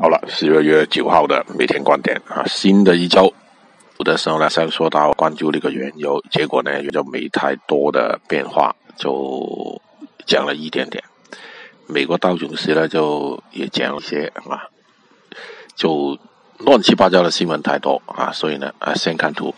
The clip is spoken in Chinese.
好了，十二月九号的每天观点啊，新的一周，有的时候呢，先说到关注这个原油，结果呢，就没太多的变化，就讲了一点点。美国道琼斯呢，就也讲了一些啊，就乱七八糟的新闻太多啊，所以呢，啊，先看图。